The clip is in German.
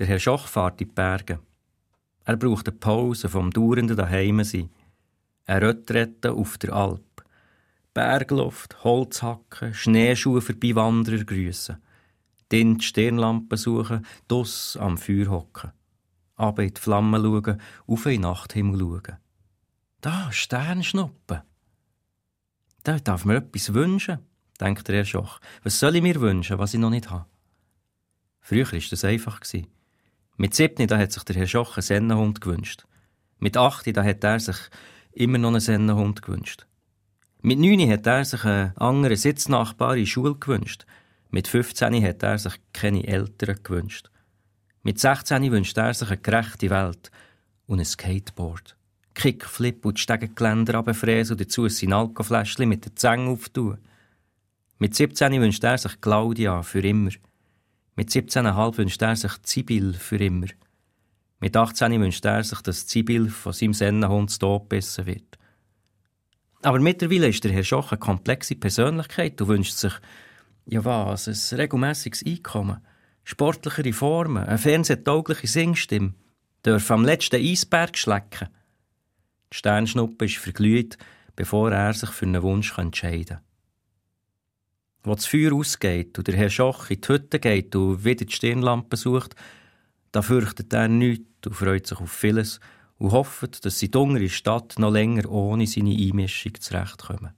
Der Herr Schoch fährt in die Berge. Er braucht eine Pause vom dauernden Daheimsein. Eine Retrette auf der Alp. Bergluft, Holzhacken, Schneeschuhe für Wanderer grüßen. Dann die Stirnlampe suchen, dus am Feuer hocken. Ab in die Flammen schauen, auf in den Nachthimmel schauen. Da, Sternschnuppen. Da darf mir etwas wünschen, denkt der Herr Schoch. Was soll ich mir wünschen, was ich noch nicht habe? Früher war das einfach. Mit siebni da hat sich der Herr Schoch einen Sennenhund gewünscht. Mit acht da hat er sich immer noch einen Sennenhund gewünscht. Mit neun hat er sich einen anderen Sitznachbar in Schule gewünscht. Mit 15 hat er sich keine Eltern gewünscht. Mit 16 wünscht er sich eine gerechte Welt und ein Skateboard. Kickflip und die Stegengeländer runterfräsen und dazu sein Alkofläschchen mit den Zängen auftun. Mit 17 wünscht er sich Claudia für immer. Mit 17,5 wünscht er sich Zibil für immer. Mit 18 wünscht er sich, dass Zibil von seinem Sennenhund gebissen wird. Aber mittlerweile ist der Herr Schoch eine komplexe Persönlichkeit und wünscht sich, ja was, ein regelmäßiges Einkommen, sportliche Reformen, eine fernsehtaugliche Singstimme, darf am letzten Eisberg schlecken. Die Sternschnuppe ist verglüht, bevor er sich für einen Wunsch entscheiden kann. Wo das Feuer ausgeht und der Herr Schoch in die Hütte geht und wieder die Stirnlampe sucht, da fürchtet er nichts und freut sich auf vieles und hofft, dass sie die Stadt noch länger ohne seine Einmischung zurechtkommen.